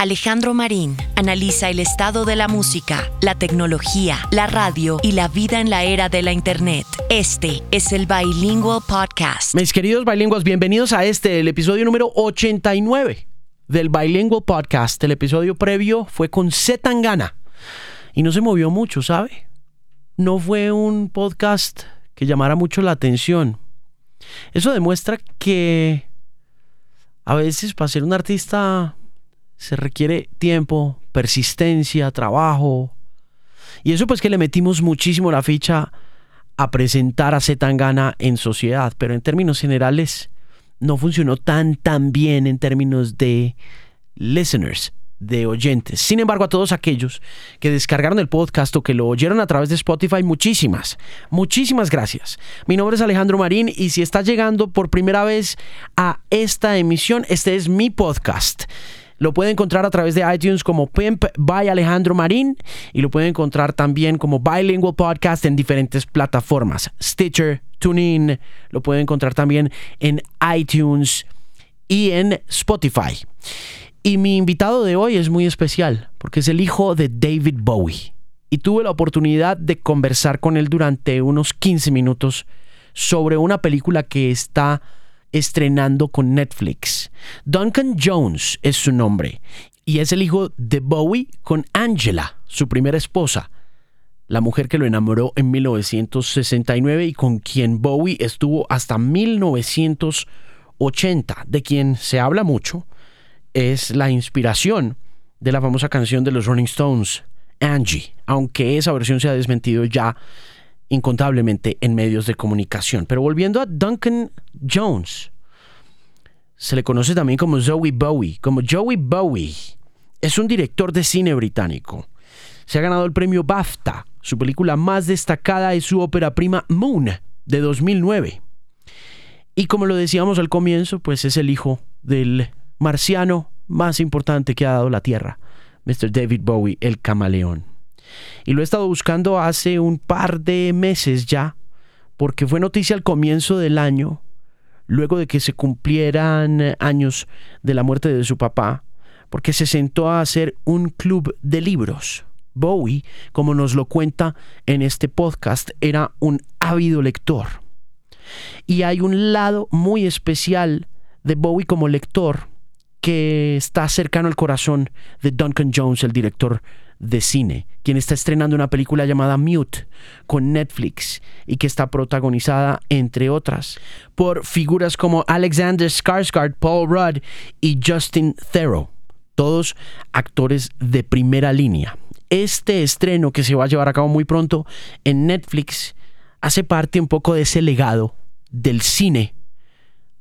Alejandro Marín analiza el estado de la música, la tecnología, la radio y la vida en la era de la Internet. Este es el Bilingual Podcast. Mis queridos bilingües, bienvenidos a este, el episodio número 89 del Bilingual Podcast. El episodio previo fue con Zetangana y no se movió mucho, ¿sabe? No fue un podcast que llamara mucho la atención. Eso demuestra que a veces para ser un artista se requiere tiempo, persistencia, trabajo. Y eso pues que le metimos muchísimo la ficha a presentar a Zetangana en sociedad, pero en términos generales no funcionó tan tan bien en términos de listeners, de oyentes. Sin embargo, a todos aquellos que descargaron el podcast o que lo oyeron a través de Spotify, muchísimas, muchísimas gracias. Mi nombre es Alejandro Marín y si estás llegando por primera vez a esta emisión, este es mi podcast. Lo puede encontrar a través de iTunes como Pimp by Alejandro Marín y lo puede encontrar también como Bilingual Podcast en diferentes plataformas. Stitcher, TuneIn, lo puede encontrar también en iTunes y en Spotify. Y mi invitado de hoy es muy especial porque es el hijo de David Bowie. Y tuve la oportunidad de conversar con él durante unos 15 minutos sobre una película que está estrenando con Netflix. Duncan Jones es su nombre y es el hijo de Bowie con Angela, su primera esposa, la mujer que lo enamoró en 1969 y con quien Bowie estuvo hasta 1980, de quien se habla mucho, es la inspiración de la famosa canción de los Rolling Stones, Angie, aunque esa versión se ha desmentido ya incontablemente en medios de comunicación. Pero volviendo a Duncan Jones, se le conoce también como Zoe Bowie, como Joey Bowie. Es un director de cine británico. Se ha ganado el premio BAFTA. Su película más destacada es su ópera prima Moon, de 2009. Y como lo decíamos al comienzo, pues es el hijo del marciano más importante que ha dado la Tierra, Mr. David Bowie, el camaleón. Y lo he estado buscando hace un par de meses ya, porque fue noticia al comienzo del año, luego de que se cumplieran años de la muerte de su papá, porque se sentó a hacer un club de libros. Bowie, como nos lo cuenta en este podcast, era un ávido lector. Y hay un lado muy especial de Bowie como lector que está cercano al corazón de Duncan Jones, el director de cine, quien está estrenando una película llamada Mute con Netflix y que está protagonizada, entre otras, por figuras como Alexander Skarsgård, Paul Rudd y Justin Theroux, todos actores de primera línea. Este estreno que se va a llevar a cabo muy pronto en Netflix hace parte un poco de ese legado del cine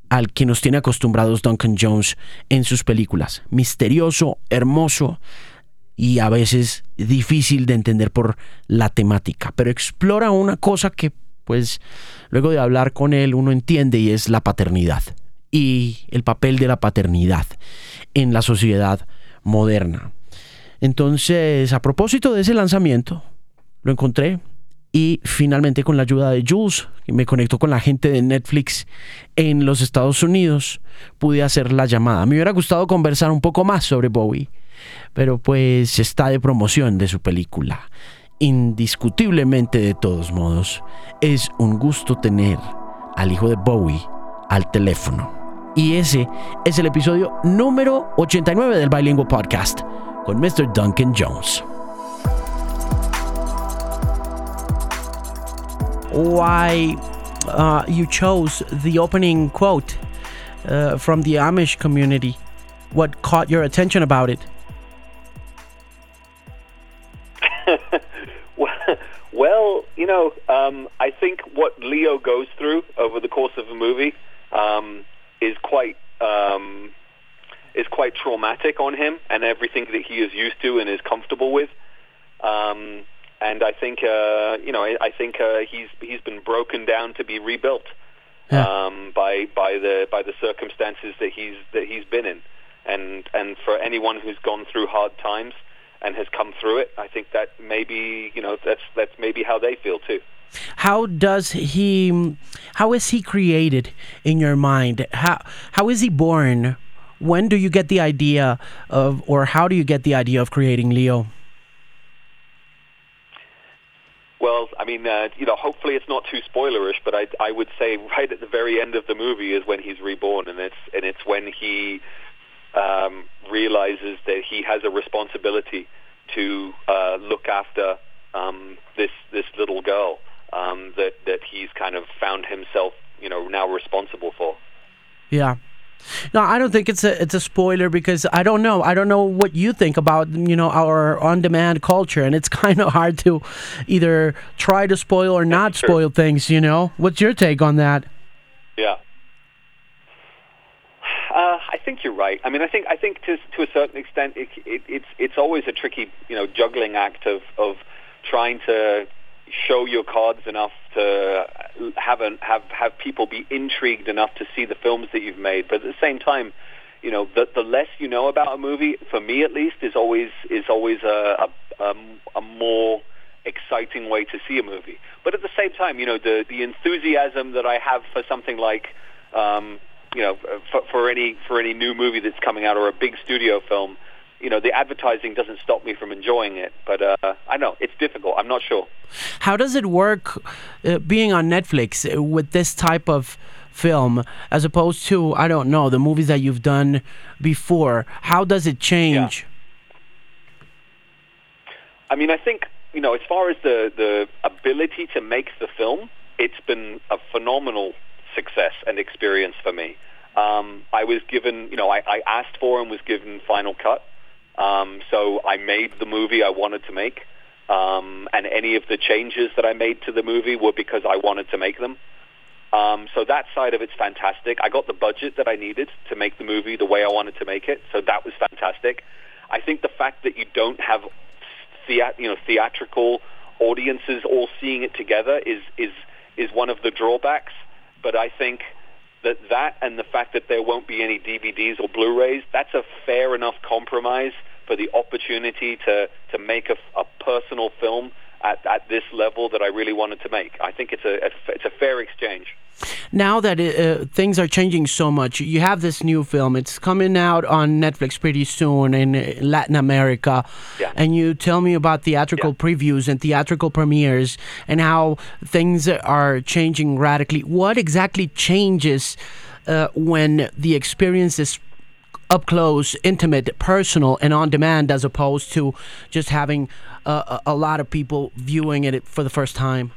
al que nos tiene acostumbrados Duncan Jones en sus películas. Misterioso, hermoso, y a veces difícil de entender por la temática, pero explora una cosa que pues luego de hablar con él uno entiende y es la paternidad y el papel de la paternidad en la sociedad moderna. Entonces, a propósito de ese lanzamiento, lo encontré y finalmente con la ayuda de Jules, que me conectó con la gente de Netflix en los Estados Unidos, pude hacer la llamada. Me hubiera gustado conversar un poco más sobre Bowie pero pues está de promoción de su película. Indiscutiblemente de todos modos, es un gusto tener al hijo de Bowie al teléfono. Y ese es el episodio número 89 del Bilingual Podcast con Mr. Duncan Jones. Why uh, you chose the opening quote uh, from the Amish community? What caught your attention about it? Well, you know, um, I think what Leo goes through over the course of a movie um, is quite um, is quite traumatic on him and everything that he is used to and is comfortable with. Um, and I think, uh, you know, I, I think uh, he's he's been broken down to be rebuilt yeah. um, by by the by the circumstances that he's that he's been in. And and for anyone who's gone through hard times, and has come through it. I think that maybe you know that's that's maybe how they feel too. How does he? How is he created in your mind? How how is he born? when do you get the idea of, or how do you get the idea of creating Leo? Well, I mean, uh, you know, hopefully it's not too spoilerish, but I, I would say right at the very end of the movie is when he's reborn, and it's and it's when he um, realizes that he has a responsibility to uh, look after um, this this little girl um, that that he's kind of found himself, you know, now responsible for. Yeah, no, I don't think it's a it's a spoiler because I don't know. I don't know what you think about you know our on-demand culture, and it's kind of hard to either try to spoil or not spoil things. You know, what's your take on that? Yeah. Uh, I think you're right. I mean, I think I think to to a certain extent, it, it, it's it's always a tricky, you know, juggling act of of trying to show your cards enough to have an, have have people be intrigued enough to see the films that you've made. But at the same time, you know, the the less you know about a movie, for me at least, is always is always a a, a, a more exciting way to see a movie. But at the same time, you know, the the enthusiasm that I have for something like um, you know, for, for any for any new movie that's coming out or a big studio film, you know, the advertising doesn't stop me from enjoying it. But uh, I know it's difficult. I'm not sure. How does it work uh, being on Netflix with this type of film as opposed to I don't know the movies that you've done before? How does it change? Yeah. I mean, I think you know, as far as the the ability to make the film, it's been a phenomenal success and experience for me. Um, I was given, you know, I, I asked for and was given Final Cut. Um, so I made the movie I wanted to make, um, and any of the changes that I made to the movie were because I wanted to make them. Um, so that side of it's fantastic. I got the budget that I needed to make the movie the way I wanted to make it, so that was fantastic. I think the fact that you don't have thea- you know theatrical audiences all seeing it together is is is one of the drawbacks. But I think that that and the fact that there won't be any DVDs or Blu-rays, that's a fair enough compromise for the opportunity to, to make a, a personal film at, at this level that I really wanted to make. I think it's a, it's a fair exchange. Now that it, uh, things are changing so much, you have this new film. It's coming out on Netflix pretty soon in uh, Latin America. Yeah. And you tell me about theatrical yeah. previews and theatrical premieres and how things are changing radically. What exactly changes uh, when the experience is up close, intimate, personal, and on demand, as opposed to just having a, a lot of people viewing it for the first time?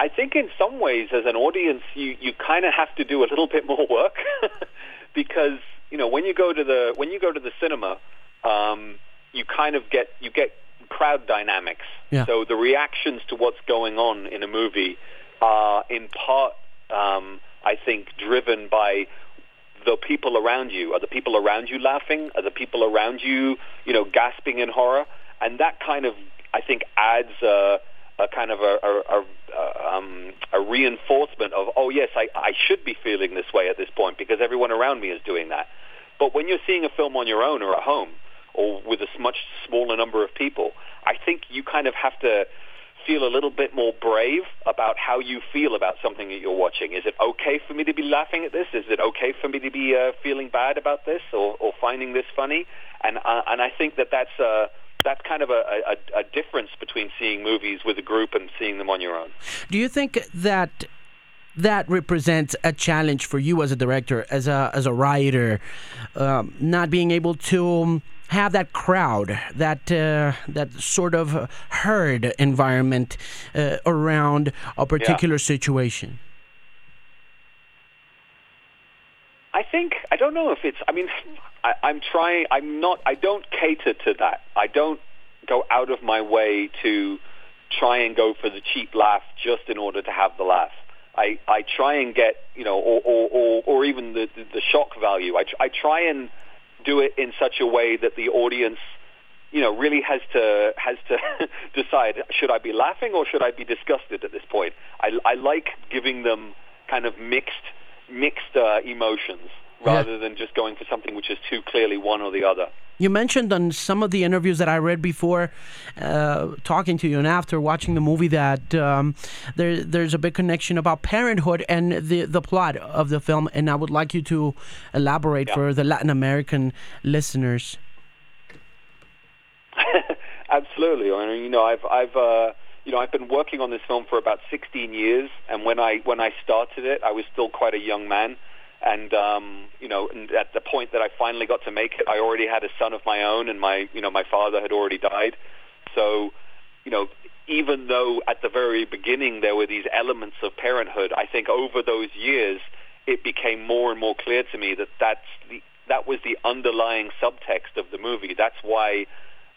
I think in some ways, as an audience, you, you kind of have to do a little bit more work because you know when you go to the when you go to the cinema, um, you kind of get you get crowd dynamics. Yeah. So the reactions to what's going on in a movie are in part um, I think, driven by the people around you. Are the people around you laughing? Are the people around you, you know, gasping in horror? And that kind of, I think, adds a, a kind of a, a, a, um, a reinforcement of, oh yes, I, I should be feeling this way at this point because everyone around me is doing that. But when you're seeing a film on your own or at home or with a much smaller number of people, I think you kind of have to feel a little bit more brave about how you feel about something that you're watching. Is it okay for me to be laughing at this? Is it okay for me to be uh, feeling bad about this or, or finding this funny? And uh, and I think that that's uh, that's kind of a, a, a difference between seeing movies with a group and seeing them on your own. Do you think that? That represents a challenge for you as a director, as a as a writer, um, not being able to have that crowd, that uh, that sort of herd environment uh, around a particular yeah. situation? I think I don't know if it's. I mean, I, I'm trying. I'm not. I don't cater to that. I don't go out of my way to try and go for the cheap laugh just in order to have the laugh. I, I try and get, you know, or, or, or, or even the, the, the shock value. I, I try and do it in such a way that the audience you know, really has to has to decide should I be laughing or should I be disgusted at this point. I, I like giving them kind of mixed mixed uh, emotions rather than just going for something which is too clearly one or the other. You mentioned on some of the interviews that I read before uh, talking to you and after watching the movie that um, there, there's a big connection about parenthood and the, the plot of the film, and I would like you to elaborate Yeah. for the Latin American listeners. Absolutely. I mean, you know, I've I've uh, you know I've been working on this film for about 16 years, and when I when I started it, I was still quite a young man, and um, you know, and at the point that I finally got to make it, I already had a son of my own, and my you know my father had already died, so you know. Even though at the very beginning there were these elements of parenthood, I think over those years it became more and more clear to me that that's the, that was the underlying subtext of the movie. That's why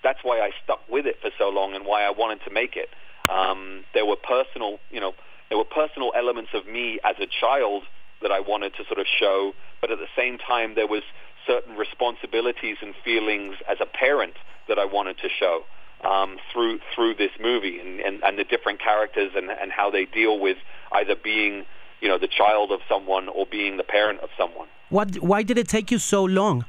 that's why I stuck with it for so long and why I wanted to make it. Um, there were personal, you know, there were personal elements of me as a child that I wanted to sort of show, but at the same time there was certain responsibilities and feelings as a parent that I wanted to show um, through through this movie and, and, and the different characters and, and how they deal with either being, you know, the child of someone or being the parent of someone. What? Why did it take you so long?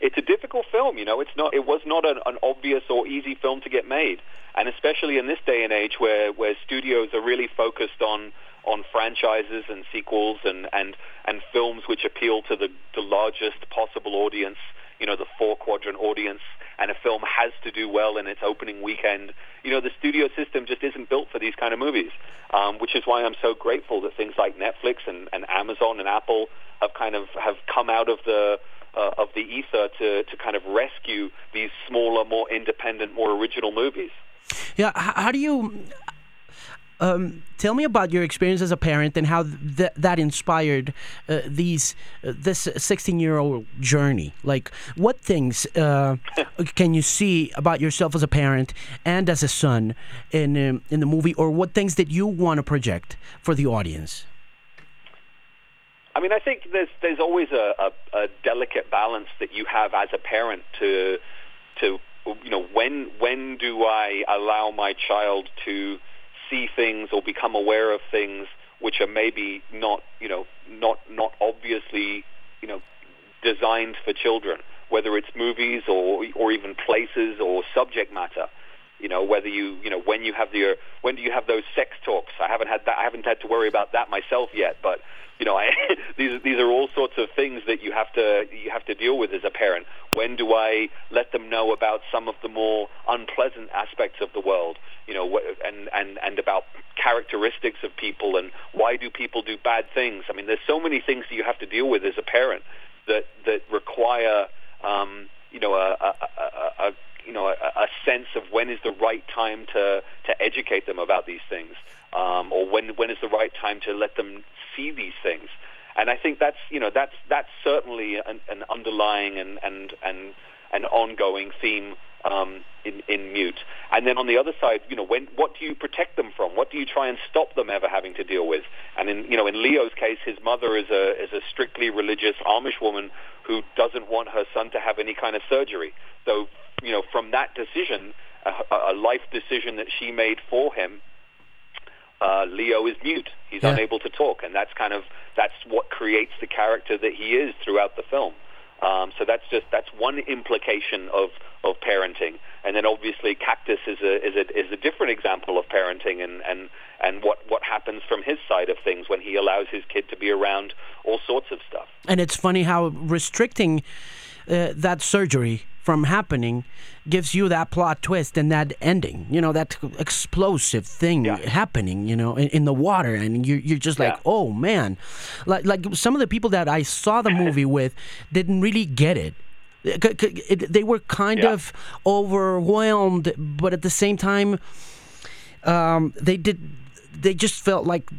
it's a difficult film. You know, it's not. It was not an, an obvious or easy film to get made, and especially in this day and age where where studios are really focused on on franchises and sequels and and and films which appeal to the the largest possible audience. You know, the four quadrant audience, and a film has to do well in its opening weekend. You know, the studio system just isn't built for these kind of movies, um, which is why I'm so grateful that things like Netflix and, and Amazon and Apple have kind of have come out of the uh, of the ether to, to kind of rescue these smaller, more independent, more original movies. Yeah. How do you? Um, tell me about your experience as a parent and how th- that inspired uh, these uh, this 16 year old journey. Like, what things uh, can you see about yourself as a parent and as a son in um, in the movie, or what things that you want to project for the audience? I mean, I think there's there's always a, a, a delicate balance that you have as a parent to to you know when when do I allow my child to see things or become aware of things which are maybe not you know not not obviously you know designed for children, whether it's movies or or even places or subject matter. You know whether you you know when you have the when do you have those sex talks? I haven't had that. I haven't had to worry about that myself yet, but you know I, these these are all sorts of things that you have to you have to deal with as a parent. When do I let them know about some of the more unpleasant aspects of the world? Know, wh- and and and about characteristics of people and why do people do bad things? I mean, there's so many things that you have to deal with as a parent that that require um, you know a, a, a, a you know a, a sense of when is the right time to to educate them about these things, um, or when when is the right time to let them see these things. And I think that's you know that's that's certainly an, an underlying and and and an ongoing theme um, in, in mute. And then on the other side, you know, when what do you protect them from? What do you try and stop them ever having to deal with? And in you know, in Leo's case, his mother is a is a strictly religious Amish woman who doesn't want her son to have any kind of surgery. So you know, from that decision, a, a life decision that she made for him, uh, Leo is mute. He's Yeah. unable to talk, and that's kind of that's what creates the character that he is throughout the film. Um, so that's just that's one implication of of parenting, and then obviously Cactus is a is a is a different example of parenting, and and and what what happens from his side of things when he allows his kid to be around all sorts of stuff. And it's funny how restricting uh, that surgery from happening gives you that plot twist and that ending. You know, that explosive thing Yeah. happening. You know, in, in the water, and you're you're just like, Yeah. oh man, like like some of the people that I saw the movie with didn't really get c- it- they were kind Yeah. of overwhelmed, but at the same time, um, they did. They just felt like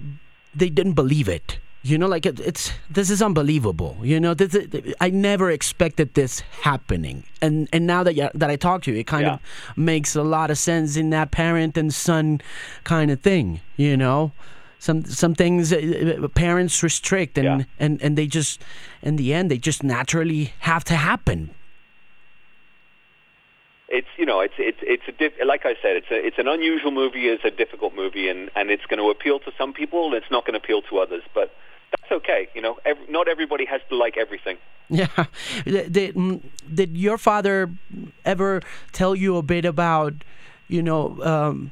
they didn't believe it. You know, like it, it's this is unbelievable. You know, this is, I never expected this happening, and and now that you, that I talk to you, it kind Yeah. of makes a lot of sense in that parent and son kind of thing. You know, some some things uh, uh, parents restrict, and Yeah. and and they just in the end they just naturally have to happen. It's you know it's it's it's a diff- like I said it's a it's an unusual movie it's a difficult movie and and it's going to appeal to some people and it's not going to appeal to others but that's okay. You know, every, not everybody has to like everything. Yeah. Did, mm, did your father ever tell you a bit about, you know, um,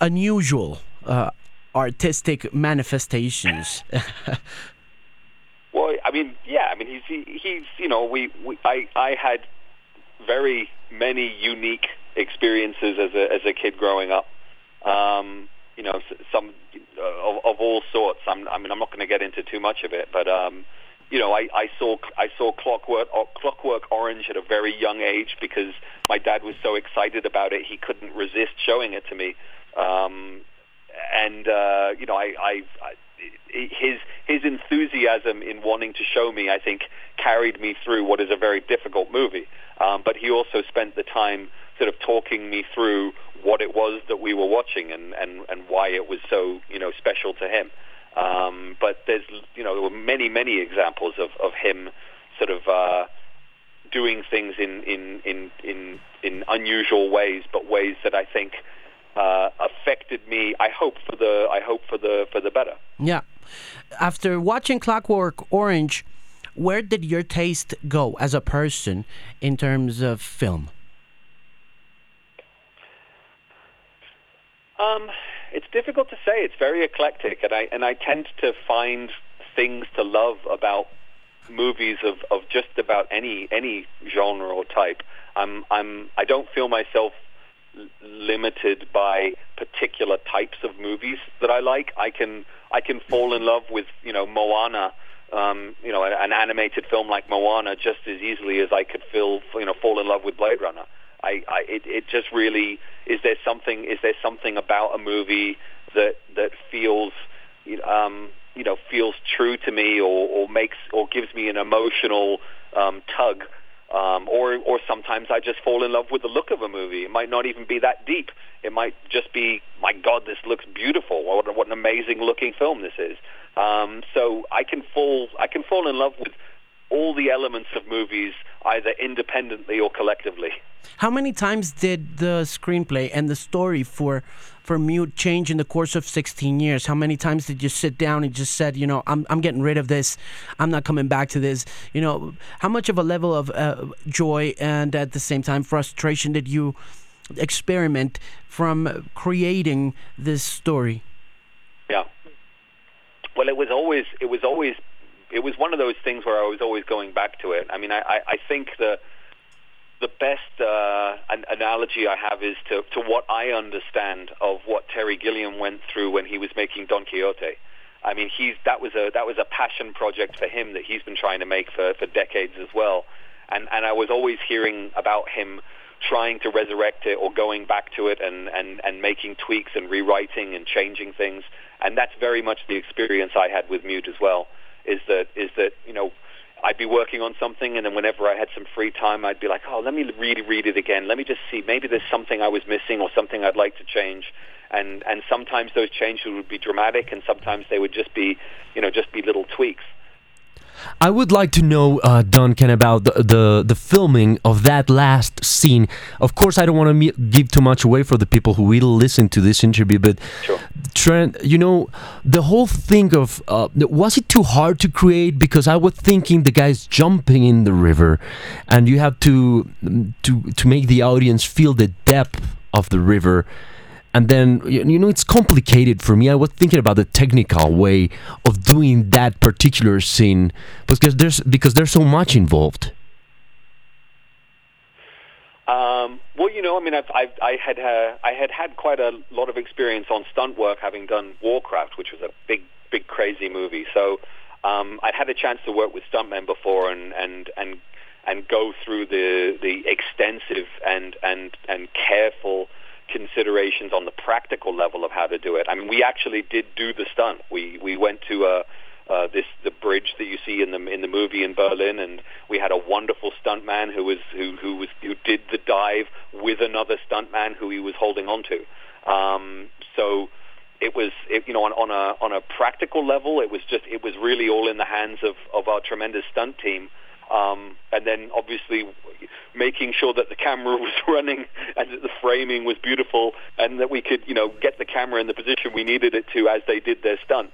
unusual uh, artistic manifestations? well, I mean, yeah. I mean, he's he, he's you know, we, we I I had very many unique experiences as a as a kid growing up. Um, you know, some uh, of, of all sorts. I'm, I mean, I'm not going to get into too much of it, but um, you know, I, I saw I saw Clockwork uh, Clockwork Orange at a very young age because my dad was so excited about it, he couldn't resist showing it to me. Um, and uh, you know, I, I, I his his enthusiasm in wanting to show me, I think, carried me through what is a very difficult movie. Um, but he also spent the time sort of talking me through what it was that we were watching and, and, and why it was so you know special to him. Um, but there's you know there were many many examples of, of him sort of uh, doing things in, in in in in unusual ways, but ways that I think uh, affected me. I hope for the I hope for the for the better. Yeah. After watching Clockwork Orange, where did your taste go as a person in terms of film? Um, it's difficult to say. It's very eclectic, and I and I tend to find things to love about movies of, of just about any any genre or type. I'm I'm I don't feel myself limited by particular types of movies that I like. I can I can fall in love with you know Moana, um, you know an animated film like Moana just as easily as I could feel you know fall in love with Blade Runner. I, I it, it just really is there something is there something about a movie that that feels um, you know feels true to me or, or makes or gives me an emotional um, tug um, or or sometimes I just fall in love with the look of a movie. It might not even be that deep. It might just be, my God, this looks beautiful. What, what an amazing looking film this is. Um, so I can fall I can fall in love with all the elements of movies either independently or collectively. How many times did the screenplay and the story for for Mute change in the course of 16 years? How many times did you sit down and just said, you know, I'm I'm getting rid of this. I'm not coming back to this. You know, how much of a level of uh, joy and at the same time frustration did you experiment from creating this story? Yeah. Well, it was always it was always it was one of those things where I was always going back to it. I mean, I, I, I think the the best uh, an analogy I have is to, to what I understand of what Terry Gilliam went through when he was making Don Quixote. I mean, he's that was a that was a passion project for him that he's been trying to make for, for decades as well. And and I was always hearing about him trying to resurrect it or going back to it and, and, and making tweaks and rewriting and changing things. And that's very much the experience I had with Mute as well is that is that you know I'd be working on something, and then whenever I had some free time, I'd be like, oh, let me really read it again. Let me just see. Maybe there's something I was missing or something I'd like to change. And and sometimes those changes would be dramatic, and sometimes they would just be, you know, just be little tweaks. I would like to know, uh, Duncan, about the, the, the filming of that last scene. Of course, I don't want to give too much away for the people who will listen to this interview, but sure. Trent, you know, the whole thing of uh, was it too hard to create? Because I was thinking the guys jumping in the river, and you have to to to make the audience feel the depth of the river and then you know it's complicated for me i was thinking about the technical way of doing that particular scene because there's because there's so much involved um, well, you know, I mean, I've, I've, I had uh, I had had quite a lot of experience on stunt work, having done Warcraft, which was a big, big, crazy movie. So um, I'd had a chance to work with stuntmen before, and and and and go through the the extensive and and and careful considerations on the practical level of how to do it. I mean, we actually did do the stunt. We we went to uh, uh, this the bridge that you see in the in the movie in Berlin, and we had a wonderful stuntman who was who who was who did the dive with another stuntman who he was holding on to. Um, so it was it, you know on, on a on a practical level, it was just it was really all in the hands of of our tremendous stunt team. Um, and then obviously making sure that the camera was running and that the framing was beautiful and that we could, you know, get the camera in the position we needed it to as they did their stunt.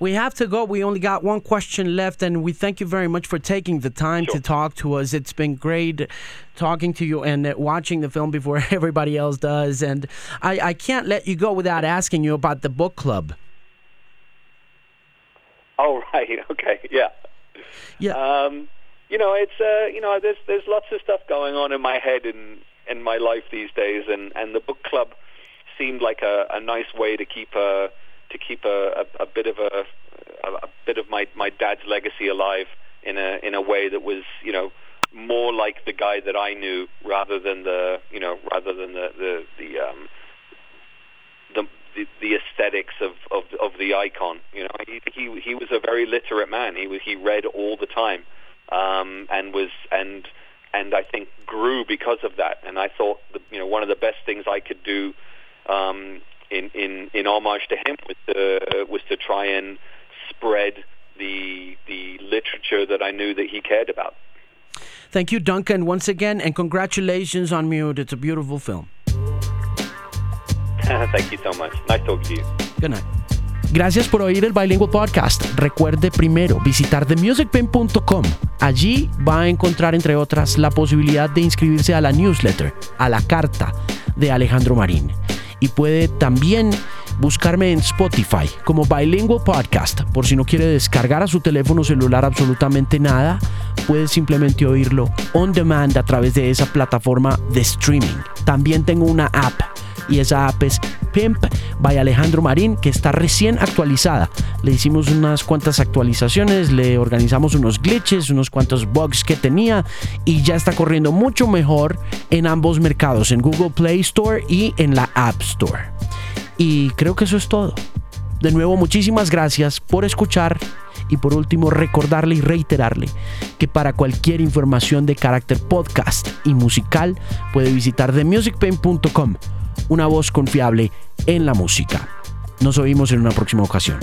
We have to go. We only got one question left, and we thank you very much for taking the time Sure. to talk to us. It's been great talking to you and uh, watching the film before everybody else does. And I, I can't let you go without asking you about the book club. Oh, right. Okay. Yeah. Yeah. Um, you know, it's uh, you know, there's there's lots of stuff going on in my head and in my life these days, and and the book club seemed like a, a nice way to keep a to keep a, a, a bit of a, a a bit of my my dad's legacy alive in a in a way that was you know more like the guy that I knew rather than the you know rather than the the the um, the, the the aesthetics of, of of the icon. You know, he he he was a very literate man. He was he read all the time, um, and was and and I think grew because of that. And I thought the, you know one of the best things I could do um, in in in homage to him was to was to try and spread the the literature that I knew that he cared about. Thank you, Duncan, once again, and congratulations on Mute. It's a beautiful film. Thank you so much. Nice talking to you. Good night. Gracias por oír el Bilingual Podcast. Recuerde primero visitar themusicpain.com. Allí va a encontrar, entre otras, la posibilidad de inscribirse a la newsletter, a la carta de Alejandro Marín. Y puede también buscarme en Spotify como Bilingual Podcast. Por si no quiere descargar a su teléfono celular absolutamente nada, puede simplemente oírlo on demand a través de esa plataforma de streaming. También tengo una app y esa app es Pimp by Alejandro Marín que está recién actualizada. Le hicimos unas cuantas actualizaciones, le organizamos unos glitches, unos cuantos bugs que tenía y ya está corriendo mucho mejor en ambos mercados, en Google Play Store y en la App Store. Y creo que eso es todo. De nuevo, muchísimas gracias por escuchar y por último recordarle y reiterarle que para cualquier información de carácter podcast y musical puede visitar themusicpain.com, una voz confiable en la música. Nos oímos en una próxima ocasión.